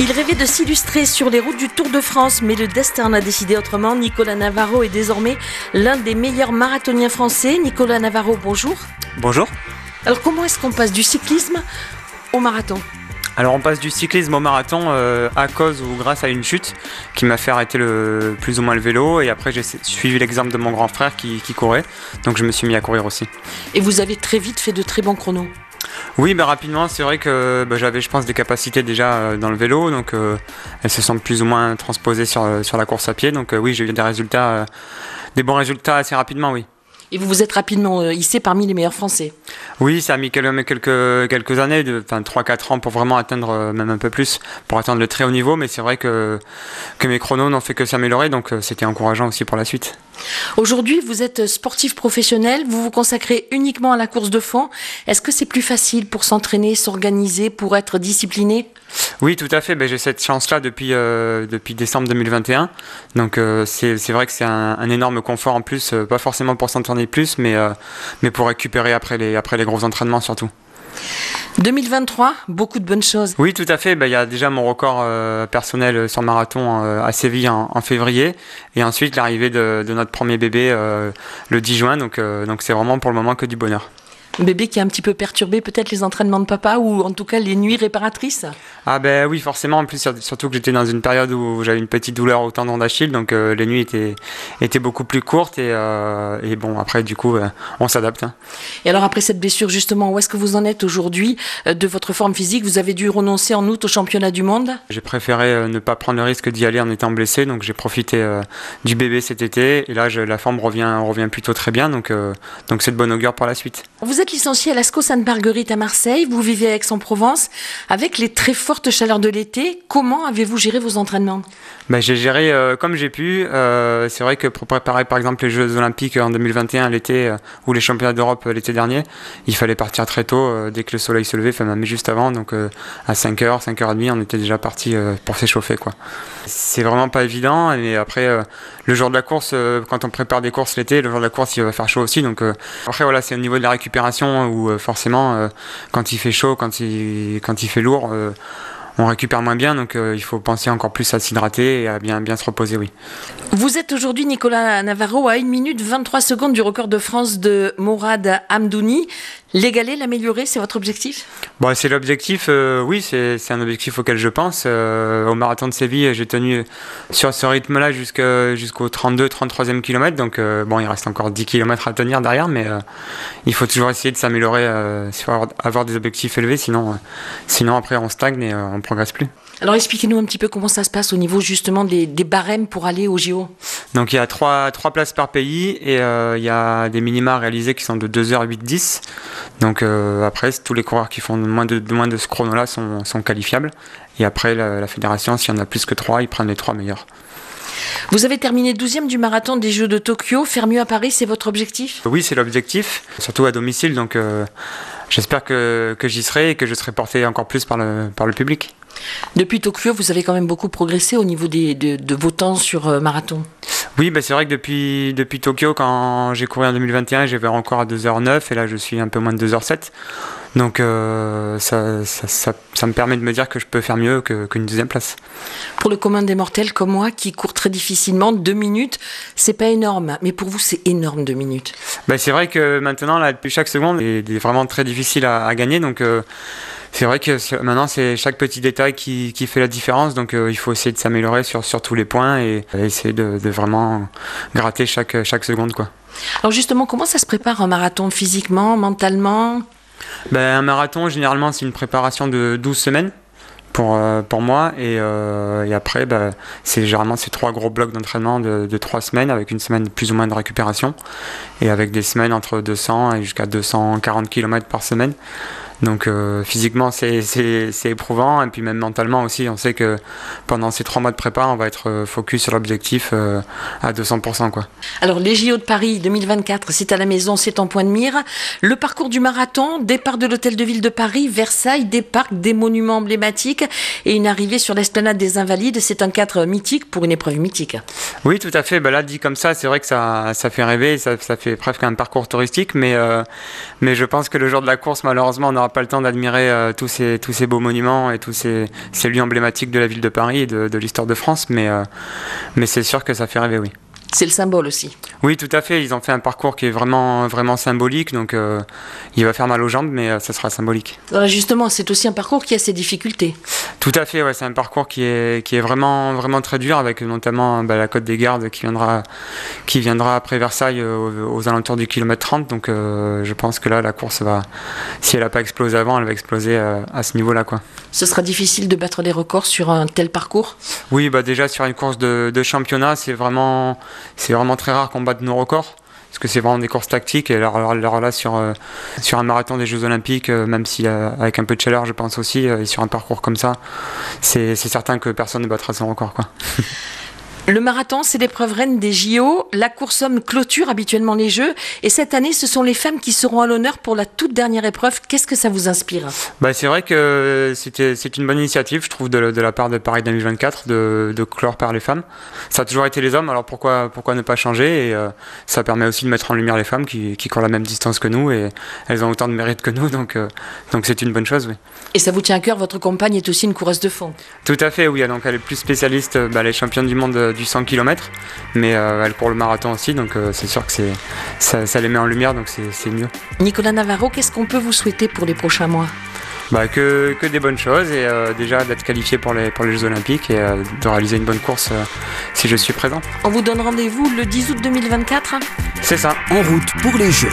Il rêvait de s'illustrer sur les routes du Tour de France, mais le destin a décidé autrement. Nicolas Navarro est désormais l'un des meilleurs marathoniens français. Nicolas Navarro, bonjour. Bonjour. Alors comment est-ce qu'on passe du cyclisme au marathon? Alors on passe du cyclisme au marathon euh, à cause ou grâce à une chute qui m'a fait arrêter le, plus ou moins le vélo et après j'ai suivi l'exemple de mon grand frère qui, courait donc je me suis mis à courir aussi. Et vous avez très vite fait de très bons chronos oui, bah, rapidement, c'est vrai que bah, j'avais, je pense, des capacités déjà euh, dans le vélo, donc euh, elles se sont plus ou moins transposées sur, sur la course à pied. Donc oui, j'ai eu des résultats, des bons résultats assez rapidement, oui. Et vous vous êtes rapidement euh, hissé parmi les meilleurs Français. Oui, ça a mis quelques, quelques années, enfin 3-4 ans pour vraiment atteindre, euh, même un peu plus, pour atteindre le très haut niveau. Mais c'est vrai que, que mes chronos n'ont fait que s'améliorer, donc euh, c'était encourageant aussi pour la suite. Aujourd'hui, vous êtes sportif professionnel, vous vous consacrez uniquement à la course de fond. Est-ce que c'est plus facile pour s'entraîner, s'organiser, pour être discipliné? Oui, tout à fait. Ben, j'ai cette chance-là depuis, euh, depuis décembre 2021. Donc euh, c'est vrai que c'est un, énorme confort en plus, pas forcément pour s'entraîner plus, mais, mais pour récupérer après les, après les gros entraînements surtout. 2023, beaucoup de bonnes choses. Oui, tout à fait. Ben, il y a déjà mon record personnel sur marathon à Séville en, février. Et ensuite l'arrivée de, de, notre premier bébé le 10 juin. Donc donc c'est vraiment pour le moment que du bonheur bébé qui a un petit peu perturbé peut-être les entraînements de papa ou en tout cas les nuits réparatrices Ah ben oui, forcément. En plus, surtout que j'étais dans une période où j'avais une petite douleur au tendon d'Achille, donc euh, les nuits étaient, étaient beaucoup plus courtes et, euh, et bon, après, du coup, euh, on s'adapte. Hein. Et alors, après cette blessure, justement, où est-ce que vous en êtes aujourd'hui de votre forme physique? Vous avez dû renoncer en août au championnat du monde? J'ai préféré ne pas prendre le risque d'y aller en étant blessé, donc j'ai profité du bébé cet été et là, la forme revient, revient plutôt très bien, donc donc c'est de bon augure pour la suite. Vous êtes licencié à l'ASCO Sainte-Marguerite à Marseille, vous vivez à Aix-en-Provence. Avec les très fortes chaleurs de l'été, comment avez-vous géré vos entraînements? Ben, J'ai géré euh, comme j'ai pu. Euh, c'est vrai que pour préparer par exemple les Jeux Olympiques en 2021 l'été euh, ou les Championnats d'Europe l'été dernier, il fallait partir très tôt dès que le soleil se levait, enfin même juste avant, donc à 5h, 5h30 on était déjà parti pour s'échauffer. quoi. C'est vraiment pas évident et après le jour de la course, quand on prépare des courses l'été, le jour de la course il va faire chaud aussi. Donc après voilà, c'est au niveau de la récupération où euh, forcément, euh, quand il fait chaud, quand il, quand il fait lourd, euh, on récupère moins bien, donc il faut penser encore plus à s'hydrater et à bien, bien se reposer, oui. Vous êtes aujourd'hui, Nicolas Navarro, à 1 minute 23 secondes du record de France de Mourad Hamdouni. L'égaler, l'améliorer, c'est votre objectif? Bon, C'est l'objectif, euh, oui, c'est un objectif auquel je pense. Euh, au marathon de Séville, j'ai tenu sur ce rythme-là jusqu'au 32-33e kilomètre. Donc, euh, bon, il reste encore 10 km à tenir derrière, mais il faut toujours essayer de s'améliorer, avoir, des objectifs élevés, sinon, sinon après on stagne et on progresse plus. Alors expliquez-nous un petit peu comment ça se passe au niveau justement des, barèmes pour aller au JO. Donc il y a trois, trois places par pays et il y a des minima réalisés qui sont de 2h8-10. Donc euh, après, tous les coureurs qui font moins de, moins de ce chrono-là sont, qualifiables. Et après, la, fédération, s'il y en a plus que trois, ils prennent les trois meilleurs. Vous avez terminé 12e du marathon des Jeux de Tokyo. Faire mieux à Paris, c'est votre objectif? Oui, c'est l'objectif, surtout à domicile. Donc euh, j'espère que, j'y serai et que je serai porté encore plus par le, par le public. Depuis Tokyo, vous avez quand même beaucoup progressé au niveau des, de, vos temps sur euh, marathon. Oui, bah c'est vrai que depuis, depuis Tokyo, quand j'ai couru en 2021, j'avais encore à 2h09 et là je suis un peu moins de 2h07. Donc euh, ça, ça, ça, me permet de me dire que je peux faire mieux qu'une deuxième place. Pour le commun des mortels comme moi qui court très difficilement, deux minutes, c'est pas énorme. Mais pour vous, c'est énorme deux minutes. Bah, c'est vrai que maintenant, là, depuis chaque seconde, est, est vraiment très difficile à, à gagner. Donc euh, c'est vrai que maintenant, c'est chaque petit détail qui, qui, fait la différence. Donc, euh, il faut essayer de s'améliorer sur, sur tous les points et essayer de, de, vraiment gratter chaque, chaque seconde. Quoi. Alors, justement, comment ça se prépare un marathon physiquement, mentalement? Ben, Un marathon, généralement, c'est une préparation de 12 semaines. Pour, euh, pour moi et, euh, après ben, c'est généralement ces trois gros blocs d'entraînement de, de trois semaines avec une semaine plus ou moins de récupération et avec des semaines entre 200 et jusqu'à 240 km par semaine donc euh, physiquement c'est éprouvant et puis même mentalement aussi on sait que pendant ces trois mois de prépa on va être euh, focus sur l'objectif euh, à 200%. Quoi. Alors les JO de Paris 2024 c'est à la maison, c'est en point de mire. Le parcours du marathon, départ de l'hôtel de ville de Paris, Versailles, des parcs, des monuments emblématiques et une arrivée sur l'esplanade des Invalides, c'est un cadre mythique pour une épreuve mythique. Oui tout à fait, bah là dit comme ça c'est vrai que ça, ça fait rêver, ça, fait presque un parcours touristique mais, mais je pense que le jour de la course malheureusement on aura n'aura pas le temps d'admirer tous, ces, tous ces beaux monuments et tous ces, ces, lieux emblématiques de la ville de Paris et de, de l'histoire de France, mais, mais c'est sûr que ça fait rêver, oui. C'est le symbole aussi. Oui, tout à fait. Ils ont fait un parcours qui est vraiment, vraiment symbolique. Donc, euh, il va faire mal aux jambes, mais euh, ça sera symbolique. justement, c'est aussi un parcours qui a ses difficultés. Tout à fait. Ouais, c'est un parcours qui est, qui est vraiment, vraiment très dur, avec notamment bah, la côte des Gardes qui viendra, qui viendra après Versailles euh, aux, alentours du kilomètre 30. Donc, je pense que là, la course va, si elle n'a pas explosé avant, elle va exploser à ce niveau-là, quoi. Ce sera difficile de battre les records sur un tel parcours? Oui, bah déjà sur une course de, de championnat, c'est vraiment c'est vraiment très rare qu'on batte nos records parce que c'est vraiment des courses tactiques et alors, là sur, euh, sur un marathon des Jeux Olympiques, euh, même si euh, avec un peu de chaleur je pense aussi, et sur un parcours comme ça, c'est certain que personne ne battra son record. Quoi. Le marathon, c'est l'épreuve reine des JO. La course homme clôture habituellement les Jeux. Et cette année, ce sont les femmes qui seront à l'honneur pour la toute dernière épreuve. Qu'est-ce que ça vous inspire bah, C'est vrai que c'est une bonne initiative, je trouve, de, la part de Paris 2024 de, de, clore par les femmes. Ça a toujours été les hommes, alors pourquoi, pourquoi ne pas changer? Et euh, ça permet aussi de mettre en lumière les femmes qui, qui, courent la même distance que nous et elles ont autant de mérite que nous. Donc euh, donc c'est une bonne chose, oui. Et ça vous tient à cœur, votre compagne est aussi une coureuse de fond Tout à fait, oui. Donc elle est plus spécialiste, bah, elle est championne du monde du 100 km, mais euh, elle pour le marathon aussi, donc euh, c'est sûr que c'est, ça, les met en lumière, donc c'est, mieux. Nicolas Navarro, qu'est-ce qu'on peut vous souhaiter pour les prochains mois? Bah, que, que, des bonnes choses et euh, déjà d'être qualifié pour les, pour les Jeux Olympiques et de réaliser une bonne course si je suis présent. On vous donne rendez-vous le 10 août 2024 C'est ça. En route pour les Jeux.